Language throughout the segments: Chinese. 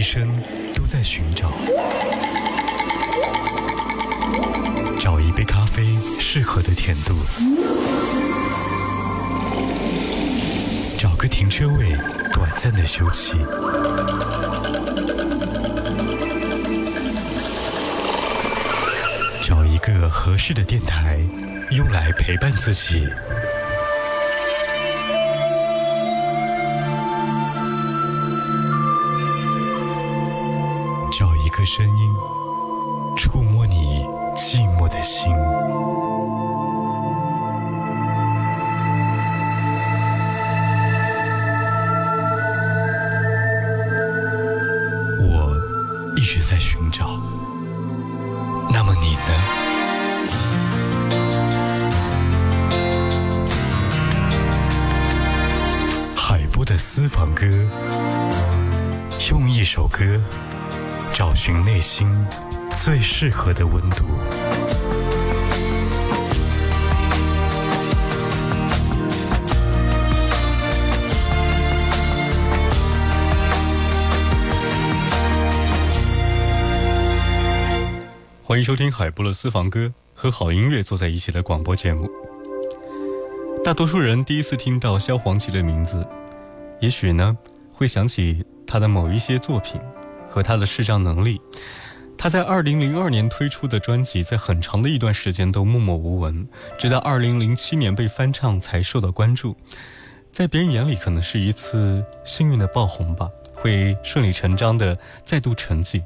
一生都在寻找，找一杯咖啡适合的甜度，找个停车位短暂的休憩，找一个合适的电台，用来陪伴自己。声音，触摸你寂寞的心。我一直在寻找，那么你呢？海波的私房歌，用一首歌。找寻内心最适合的温度。欢迎收听海波的私房歌，和好音乐坐在一起的广播节目。大多数人第一次听到萧煌奇的名字，也许呢会想起他的某一些作品。和他的视障能力，他在二零零二年推出的专辑，在很长的一段时间都默默无闻，直到二零零七年被翻唱才受到关注。在别人眼里，可能是一次幸运的爆红吧，会顺理成章的再度沉寂。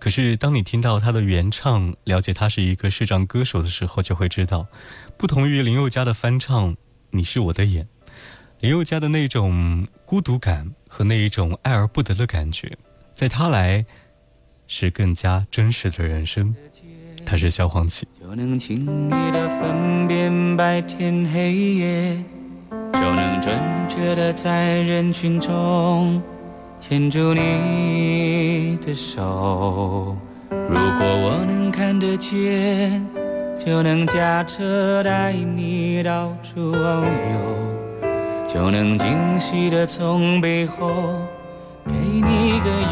可是，当你听到他的原唱，了解他是一个视障歌手的时候，就会知道，不同于林宥嘉的翻唱《你是我的眼》，林宥嘉的那种孤独感和那一种爱而不得的感觉。在他来，是更加真实的人生。他是萧煌奇。就能轻易的分辨白天黑夜，就能准确的在人群中牵住你的手。如果我能看得见，就能驾车带你到处遨游，就能惊喜的从背后。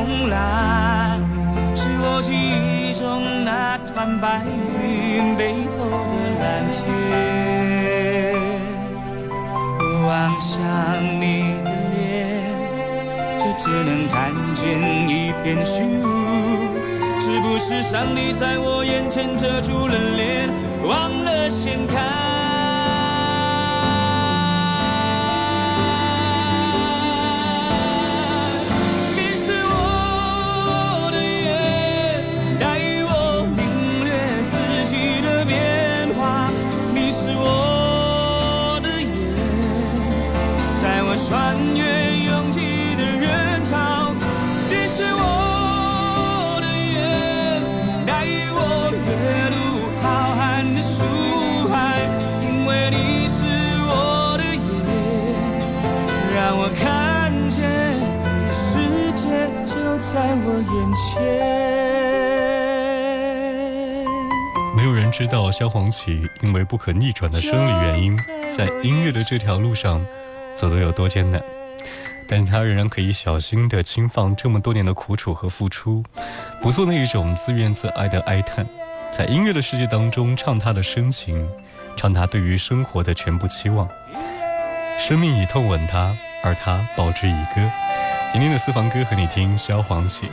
天空蓝，是我记忆中那团白云背后的蓝天。望向你的脸，就只能看见一片虚无。是不是上帝在我眼前遮住了脸，忘了掀开？穿越拥挤的人潮，你是我的眼，带我阅读浩瀚的书海。因为你是我的眼，让我看见这世界就在我眼前。没有人知道萧煌奇因为不可逆转的生理原因，在音乐的这条路上。走得有多艰难，但他仍然可以小心地轻放这么多年的苦楚和付出，不做那一种自怨自艾的哀叹，在音乐的世界当中唱他的深情，唱他对于生活的全部期望。生命以痛吻他，而他报之以歌。今天的私房歌和你听萧煌奇。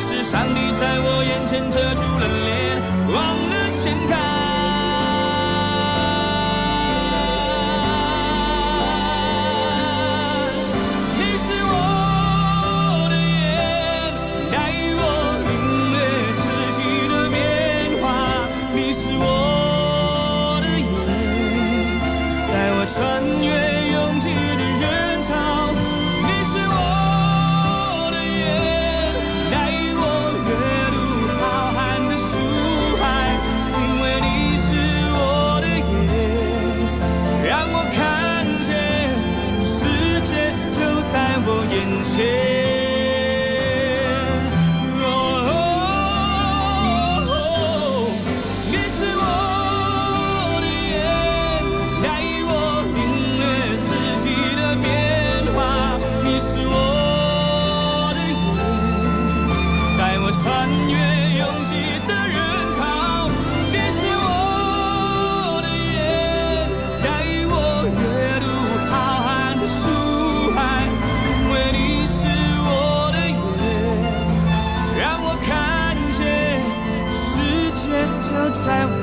是上帝在我眼前遮住你是我的眼，带我穿越拥挤的人潮。你是我的眼，带我阅读浩瀚的书海。因为你是我的眼，让我看见世界就在我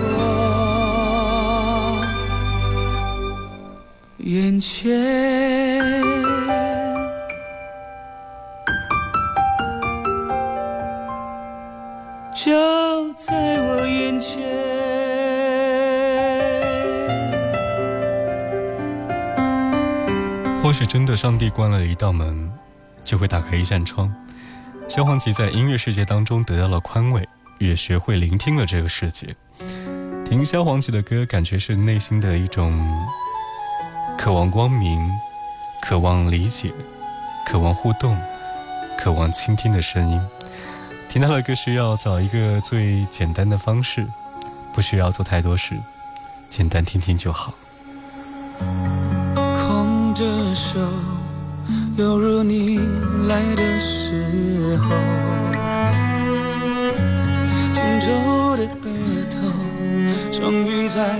眼前。许真的，上帝关了一道门，就会打开一扇窗。萧煌奇在音乐世界当中得到了宽慰，也学会聆听了这个世界。听萧煌奇的歌，感觉是内心的一种渴望光明、渴望理解、渴望互动、渴望倾听的声音。听他的歌需要找一个最简单的方式，不需要做太多事，简单听听就好。着手，犹如你来的时候，紧皱的额头，终于再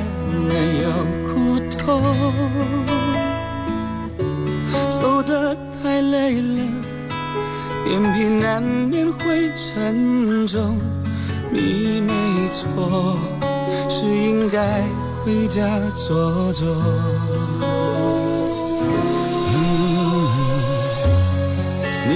没有苦痛，走得太累了。眼皮难免会沉重，你没错，是应该回家坐坐。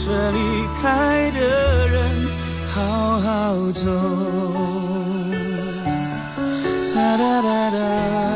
舍离开的人好好走。哒哒哒哒。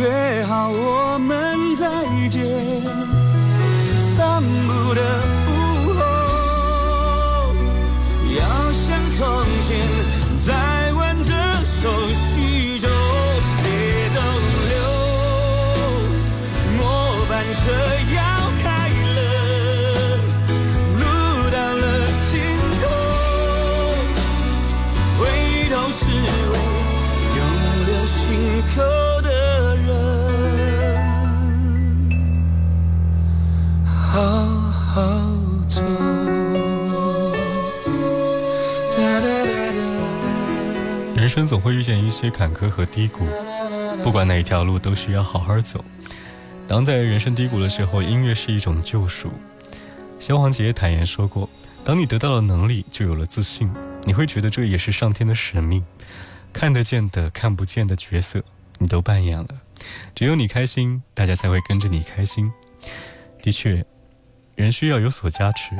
约好我们再见，散步的午后，要像从前，再挽着手叙旧，别逗留，末班车要。生总会遇见一些坎坷和低谷，不管哪一条路都需要好好走。当在人生低谷的时候，音乐是一种救赎。萧煌奇坦言说过：“当你得到了能力，就有了自信，你会觉得这也是上天的使命。看得见的、看不见的角色，你都扮演了。只有你开心，大家才会跟着你开心。的确，人需要有所加持，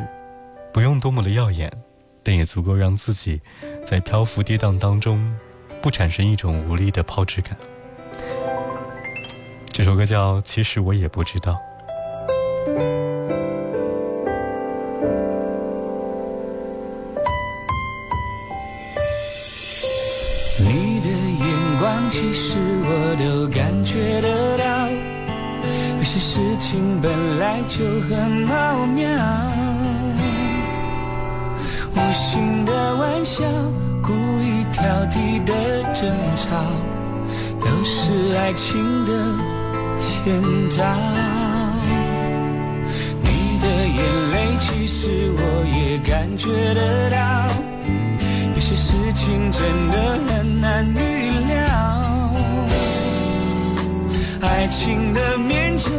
不用多么的耀眼。”但也足够让自己在漂浮跌宕当中，不产生一种无力的抛掷感。这首歌叫《其实我也不知道》。你的眼光，其实我都感觉得到，有些事情本来就很奥妙。无心的玩笑，故意挑剔的争吵，都是爱情的前兆。你的眼泪，其实我也感觉得到，有些事情真的很难预料。爱情的面前，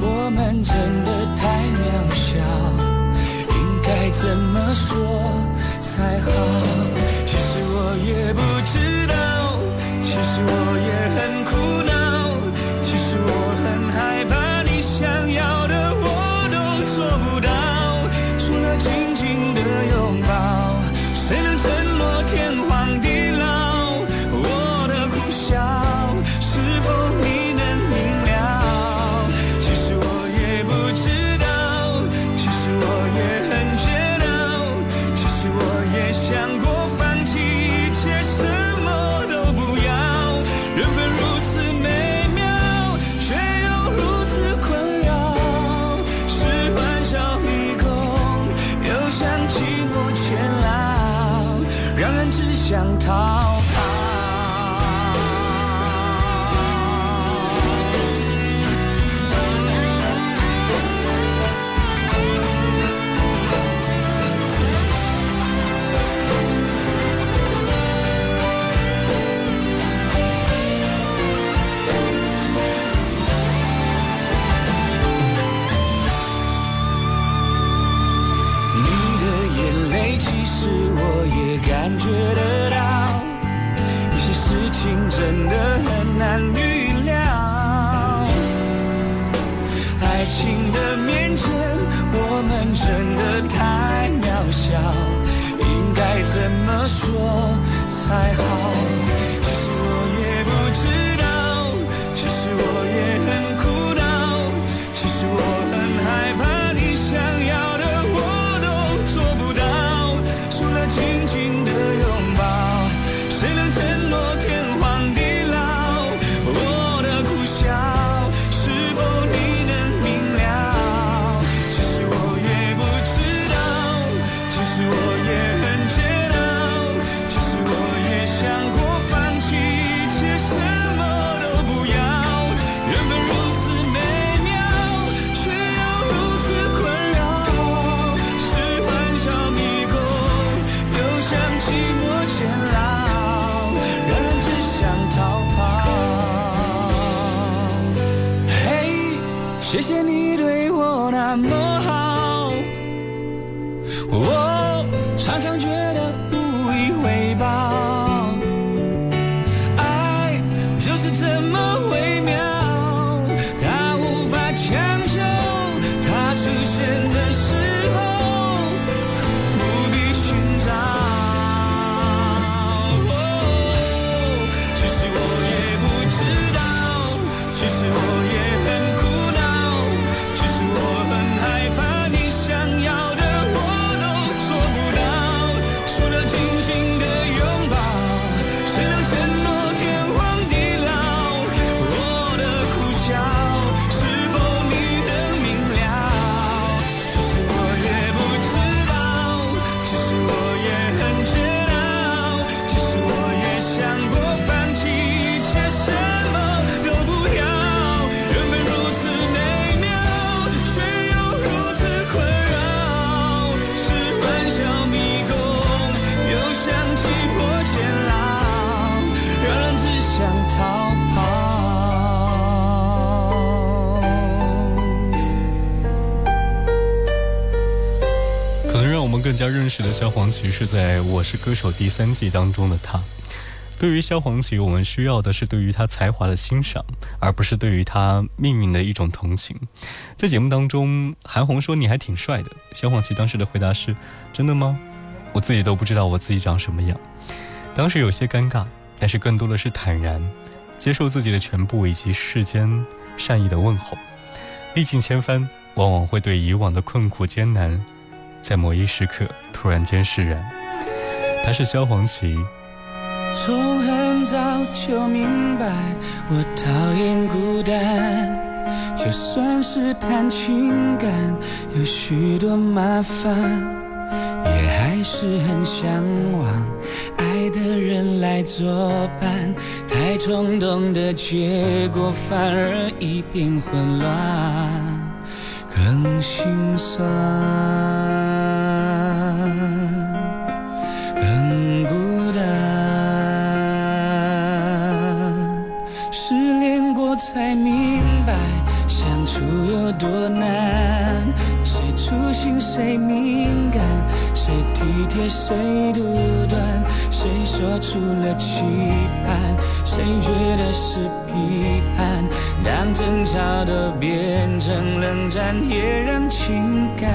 我们真的太。该怎么说才好？其实我也不知道，其实我也很苦恼，其实我很害怕，想逃。应该怎么说才好？我们更加认识的萧煌奇是在《我是歌手》第三季当中的他。对于萧煌奇，我们需要的是对于他才华的欣赏，而不是对于他命运的一种同情。在节目当中，韩红说你还挺帅的，萧煌奇当时的回答是：真的吗？我自己都不知道我自己长什么样。当时有些尴尬，但是更多的是坦然，接受自己的全部以及世间善意的问候。历尽千帆，往往会对以往的困苦艰难，在某一时刻突然间释然。他是萧煌奇。从很早就明白，我讨厌孤单。就算是谈情感，有许多麻烦，也还是很向往爱的人来作伴。太冲动的结果，反而一片混乱，更心酸。多难，谁粗心谁敏感，谁体贴谁独断，谁说出了期盼，谁觉得是批判。当争吵都变成冷战，也让情感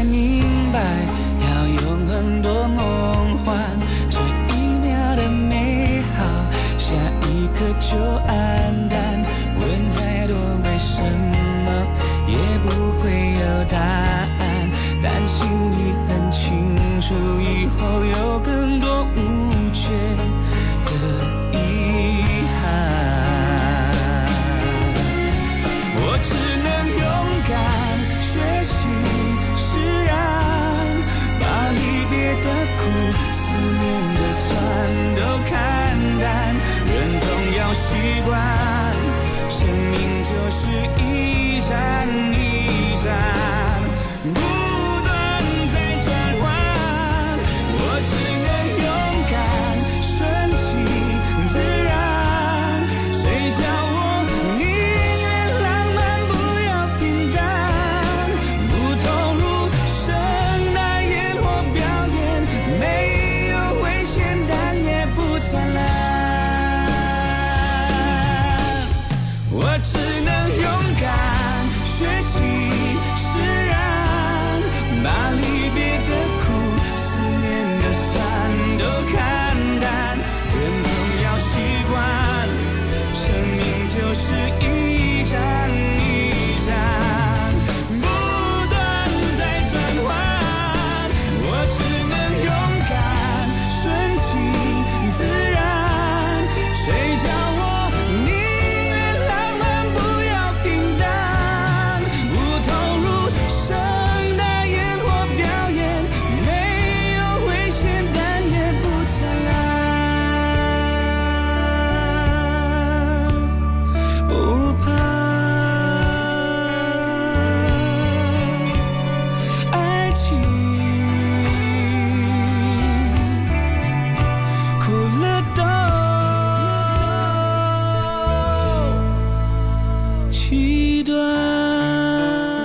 才明白，要永恒多梦幻，这一秒的美好，下一刻就黯淡。问再多为什么，也不会有答案。但心里很清楚，以后有更多无解都看淡。人总要习惯，就是一盏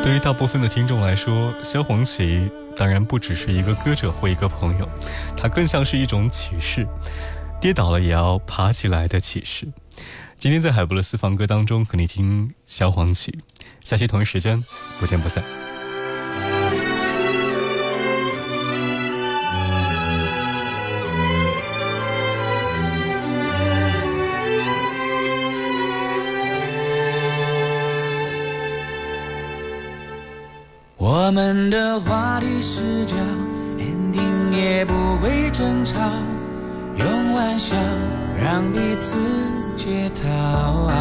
对于大部分的听众来说，萧煌奇当然不只是一个歌者或一个朋友，他更像是一种启示，跌倒了也要爬起来的启示。今天在海博的私房歌当中，和你听萧煌奇，下期同一时间不见不散。我们的话题是叫 ending，也不会争吵，用玩笑让彼此解套。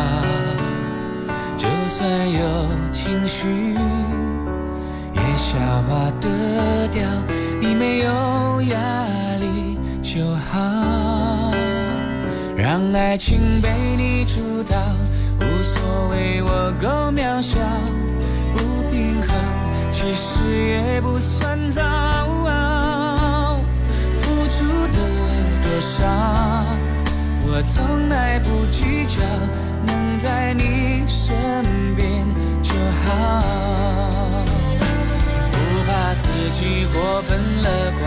就算有情绪，也消化得掉。你没有压力就好，让爱情被你主导，无所谓我够渺小，其实也不算早，付出的多少，我从来不计较，能在你身边就好。不怕自己过分乐观，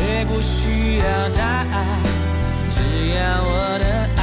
也不需要答案，只要我的爱